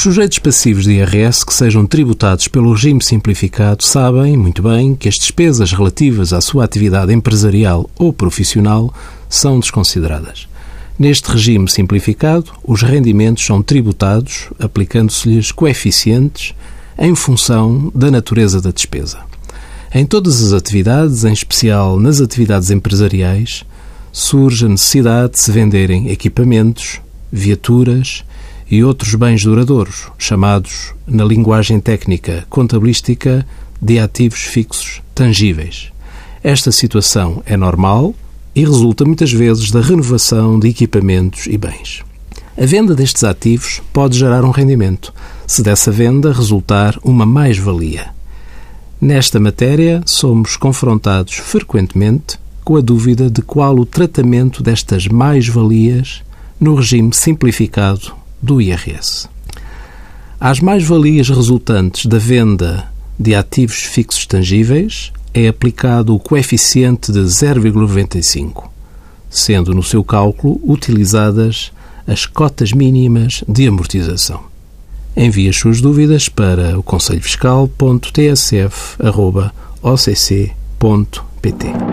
Os sujeitos passivos de IRS que sejam tributados pelo regime simplificado sabem, muito bem, que as despesas relativas à sua atividade empresarial ou profissional são desconsideradas. Neste regime simplificado, os rendimentos são tributados aplicando-se-lhes coeficientes em função da natureza da despesa. Em todas as atividades, em especial nas atividades empresariais, surge a necessidade de se venderem equipamentos, viaturas e outros bens duradouros, chamados, na linguagem técnica contabilística, de ativos fixos tangíveis. Esta situação é normal e resulta muitas vezes da renovação de equipamentos e bens. A venda destes ativos pode gerar um rendimento, se dessa venda resultar uma mais-valia. Nesta matéria, somos confrontados frequentemente com a dúvida de qual o tratamento destas mais-valias no regime simplificado do IRS. Às mais-valias resultantes da venda de ativos fixos tangíveis é aplicado o coeficiente de 0,95, sendo no seu cálculo utilizadas as cotas mínimas de amortização. Envie as suas dúvidas para o conselhofiscal.tsf.occ.pt.